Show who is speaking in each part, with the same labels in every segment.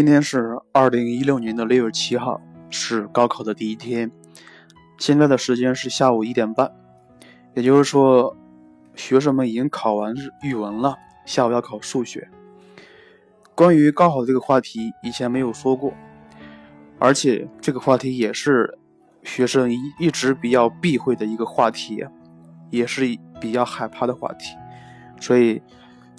Speaker 1: 今天是二零一六年的六月七号，是高考的第一天。现在的时间是下午一点半，也就是说，学生们已经考完语文了，下午要考数学。关于高考这个话题，以前没有说过，而且这个话题也是学生一一直比较避讳的一个话题，也是比较害怕的话题。所以，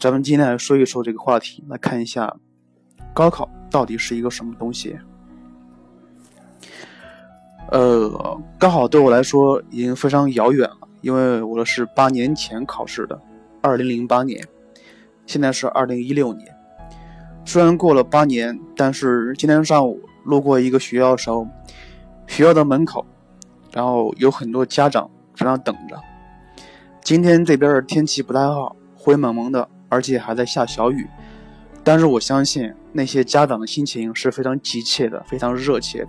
Speaker 1: 咱们今天来说一说这个话题，来看一下高考。到底是一个什么东西？呃，高考对我来说已经非常遥远了，因为我的是八年前考试的，二零零八年，现在是二零一六年。虽然过了八年，但是今天上午路过一个学校的时候，学校的门口，然后有很多家长在那等着。今天这边的天气不太好，灰蒙蒙的，而且还在下小雨。但是我相信那些家长的心情是非常急切的，非常热切的。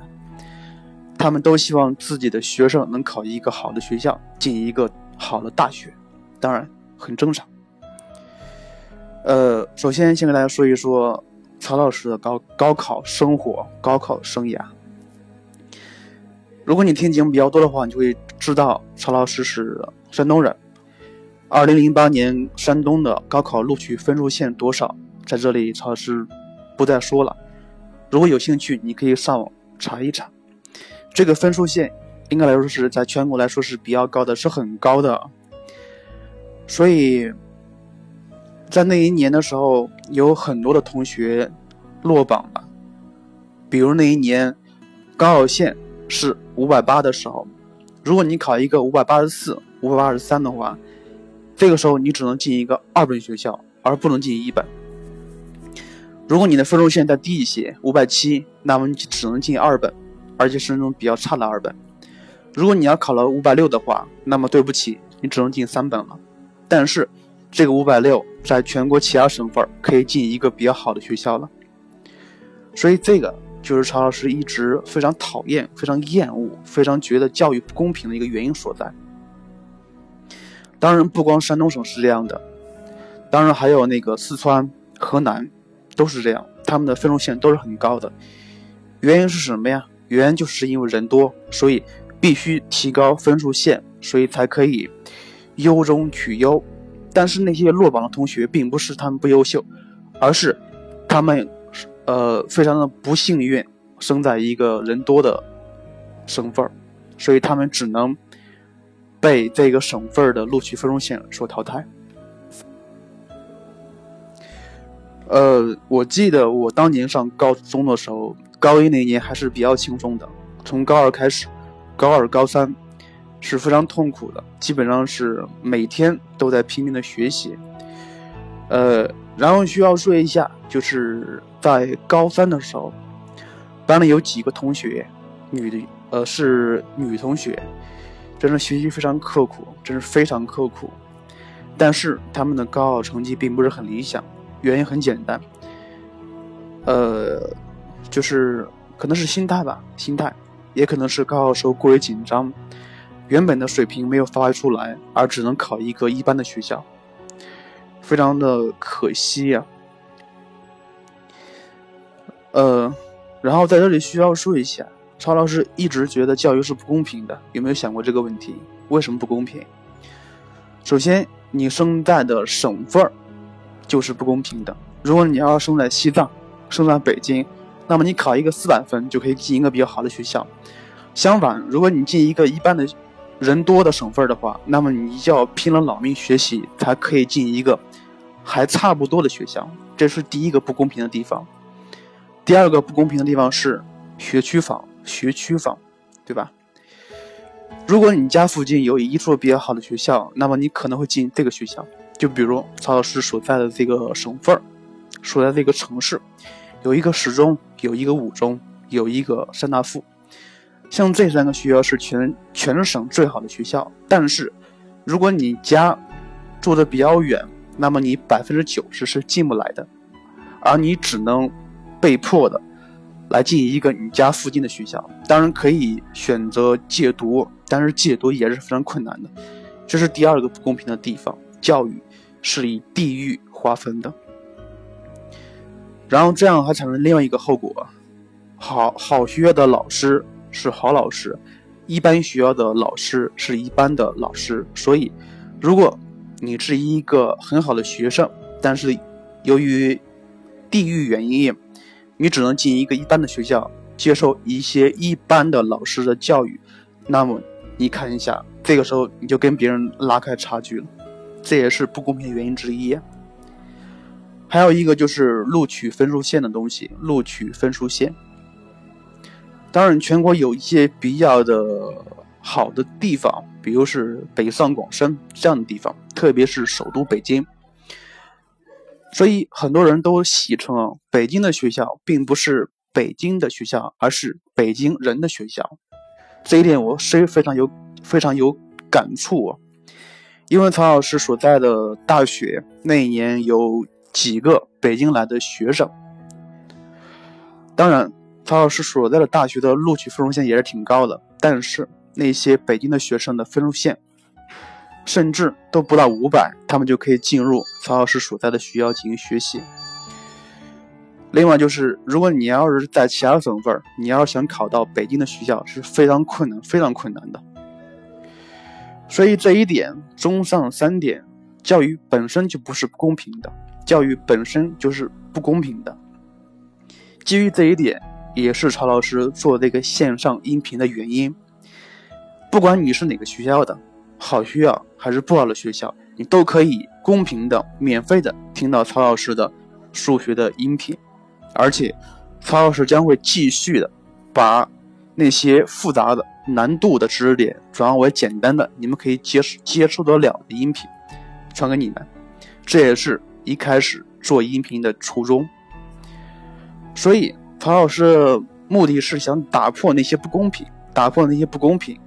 Speaker 1: 他们都希望自己的学生能考一个好的学校，进一个好的大学，当然很正常。呃，首先先给大家说一说曹老师的高高考生活、高考生涯。如果你听节目比较多的话，你就会知道曹老师是山东人。二零零八年山东的高考录取分数线多少？在这里，曹老师不再说了。如果有兴趣，你可以上网查一查。这个分数线应该来说是在全国来说是比较高的，是很高的。所以，在那一年的时候，有很多的同学落榜了。比如那一年高考线是五百八的时候，如果你考一个五百八十四、五百八十三的话，这个时候你只能进一个二本学校，而不能进一本。如果你的分数线再低一些，五百七，那么你只能进二本，而且是那种比较差的二本。如果你要考了五百六的话，那么对不起，你只能进三本了。但是这个五百六在全国其他省份可以进一个比较好的学校了。所以这个就是曹老师一直非常讨厌、非常厌恶、非常觉得教育不公平的一个原因所在。当然，不光山东省是这样的，当然还有那个四川、河南。都是这样，他们的分数线都是很高的。原因是什么呀？原因就是因为人多，所以必须提高分数线，所以才可以优中取优。但是那些落榜的同学，并不是他们不优秀，而是他们呃非常的不幸运，生在一个人多的省份所以他们只能被这个省份的录取分数线所淘汰。呃，我记得我当年上高中的时候，高一那年还是比较轻松的。从高二开始，高二、高三是非常痛苦的，基本上是每天都在拼命的学习。呃，然后需要说一下，就是在高三的时候，班里有几个同学，女的，呃，是女同学，真的学习非常刻苦，真是非常刻苦。但是他们的高考成绩并不是很理想。原因很简单，呃，就是可能是心态吧，心态，也可能是高考时候过于紧张，原本的水平没有发挥出来，而只能考一个一般的学校，非常的可惜呀。呃，然后在这里需要说一下，曹老师一直觉得教育是不公平的，有没有想过这个问题？为什么不公平？首先，你生在的省份儿。就是不公平的。如果你要生在西藏，生在北京，那么你考一个四百分就可以进一个比较好的学校。相反，如果你进一个一般的人多的省份的话，那么你就要拼了老命学习才可以进一个还差不多的学校。这是第一个不公平的地方。第二个不公平的地方是学区房，学区房，对吧？如果你家附近有一处比较好的学校，那么你可能会进这个学校。就比如曹老师所在的这个省份儿，所在这个城市，有一个十中，有一个五中，有一个山大附，像这三个学校是全全省最好的学校。但是，如果你家住的比较远，那么你百分之九十是进不来的，而你只能被迫的来进一个你家附近的学校。当然可以选择借读，但是借读也是非常困难的，这是第二个不公平的地方。教育。是以地域划分的。然后这样还产生另外一个后果：好好学校的老师是好老师，一般学校的老师是一般的老师。所以，如果你是一个很好的学生，但是由于地域原因，你只能进一个一般的学校，接受一些一般的老师的教育，那么你看一下，这个时候你就跟别人拉开差距了，这也是不公平的原因之一。还有一个就是录取分数线的东西，录取分数线。当然，全国有一些比较的好的地方，比如是北上广深这样的地方，特别是首都北京。所以很多人都戏称北京的学校并不是北京的学校，而是北京人的学校。这一点我是非常有非常有感触啊，因为曹老师所在的大学那一年有。几个北京来的学生，当然，曹老师所在的大学的录取分数线也是挺高的，但是那些北京的学生的分数线，甚至都不到五百，他们就可以进入曹老师所在的学校进行学习。另外就是，如果你要是在其他省份，你要想考到北京的学校是非常困难、非常困难的。所以这一点，综上三点，教育本身就不是公平的。教育本身就是不公平的。基于这一点，也是曹老师做这个线上音频的原因。不管你是哪个学校的，好学校还是不好的学校，你都可以公平的、免费的听到曹老师的数学的音频。而且，曹老师将会继续的把那些复杂的、难度的知识点转化为简单的、你们可以接受接受得了的音频传给你们。这也是。一开始做音频的初衷，所以曹老师目的是想打破那些不公平，打破那些不公平。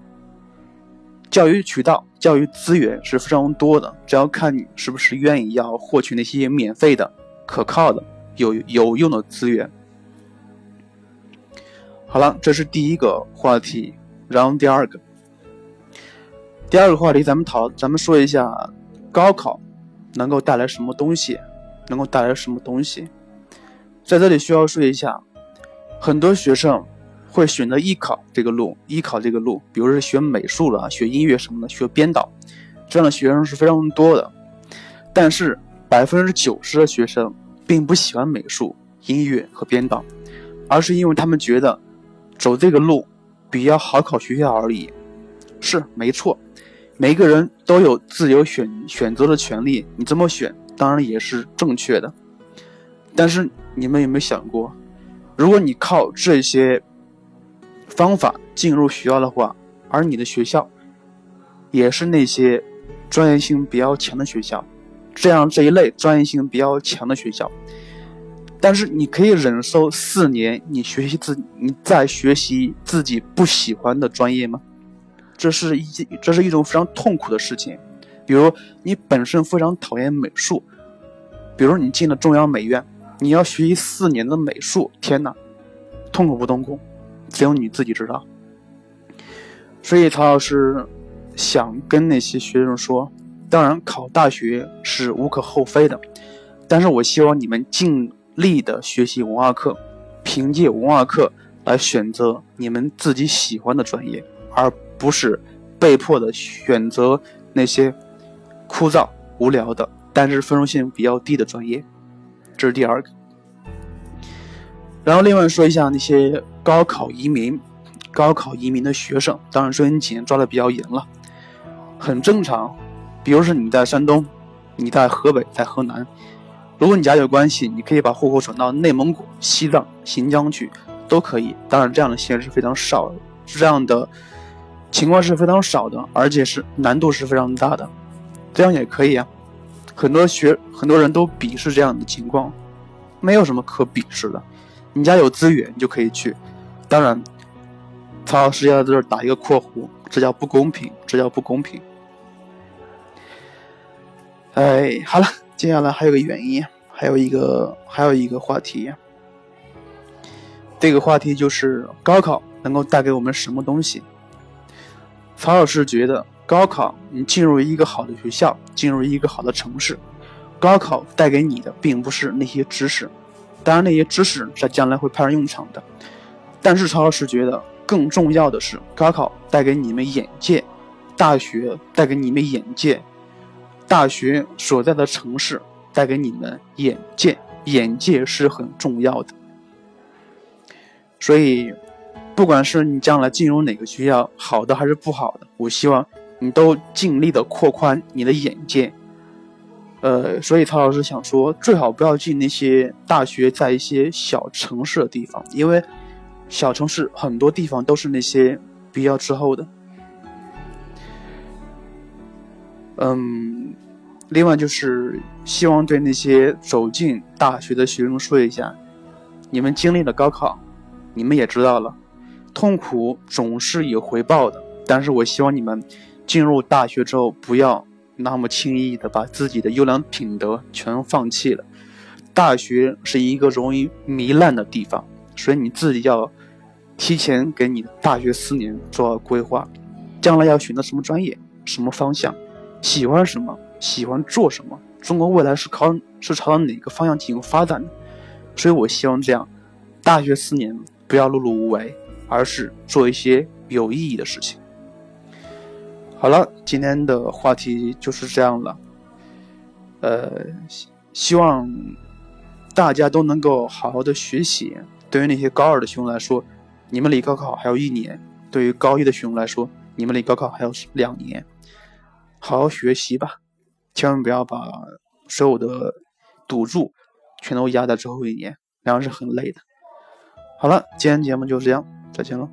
Speaker 1: 教育渠道、教育资源是非常多的，只要看你是不是愿意要获取那些免费的、可靠的、有有用的资源。好了，这是第一个话题，然后第二个，第二个话题咱们讨，咱们说一下高考。能够带来什么东西？能够带来什么东西？在这里需要说一下，很多学生会选择艺考这个路，艺考这个路，比如是学美术了、学音乐什么的、学编导，这样的学生是非常多的。但是百分之九十的学生并不喜欢美术、音乐和编导，而是因为他们觉得走这个路比较好考学校而已。是没错。每个人都有自由选选择的权利，你这么选当然也是正确的。但是你们有没有想过，如果你靠这些方法进入学校的话，而你的学校也是那些专业性比较强的学校，这样这一类专业性比较强的学校，但是你可以忍受四年你学习自你在学习自己不喜欢的专业吗？这是一这是一种非常痛苦的事情，比如你本身非常讨厌美术，比如你进了中央美院，你要学习四年的美术，天哪，痛苦不痛苦？只有你自己知道。所以曹老师想跟那些学生说，当然考大学是无可厚非的，但是我希望你们尽力的学习文化课，凭借文化课来选择你们自己喜欢的专业，而。不是被迫的选择那些枯燥无聊的，但是分数线比较低的专业，这是第二个。然后另外说一下那些高考移民、高考移民的学生，当然说你几年抓的比较严了，很正常。比如说你在山东，你在河北，在河南，如果你家有关系，你可以把户口转到内蒙古、西藏、新疆去，都可以。当然这样的县是非常少的，这样的。情况是非常少的，而且是难度是非常大的，这样也可以啊。很多学很多人都鄙视这样的情况，没有什么可鄙视的。你家有资源，你就可以去。当然，曹老师要在这儿打一个括弧，这叫不公平，这叫不公平。哎，好了，接下来还有个原因，还有一个还有一个话题。这个话题就是高考能够带给我们什么东西？曹老师觉得，高考你进入一个好的学校，进入一个好的城市，高考带给你的并不是那些知识，当然那些知识在将来会派上用场的。但是曹老师觉得更重要的是，高考带给你们眼界，大学带给你们眼界，大学所在的城市带给你们眼界，眼界是很重要的。所以，不管是你将来进入哪个学校，好的还是不好的，我希望你都尽力的扩宽你的眼界。呃，所以曹老师想说，最好不要进那些大学在一些小城市的地方，因为。小城市很多地方都是那些比较滞后的。嗯，另外就是希望对那些走进大学的学生说一下：你们经历了高考，你们也知道了，痛苦总是有回报的。但是我希望你们进入大学之后，不要那么轻易的把自己的优良品德全放弃了。大学是一个容易糜烂的地方，所以你自己要。提前给你的大学四年做好规划，将来要选择什么专业、什么方向，喜欢什么、喜欢做什么，中国未来是靠是朝着哪个方向进行发展的？所以我希望这样，大学四年不要碌碌无为，而是做一些有意义的事情。好了，今天的话题就是这样了。呃，希望大家都能够好好的学习。对于那些高二的学生来说，你们离高考还有一年，对于高一的学生来说，你们离高考还有两年，好好学习吧，千万不要把所有的赌注全都压在最后一年，那样是很累的。好了，今天节目就是这样，再见了。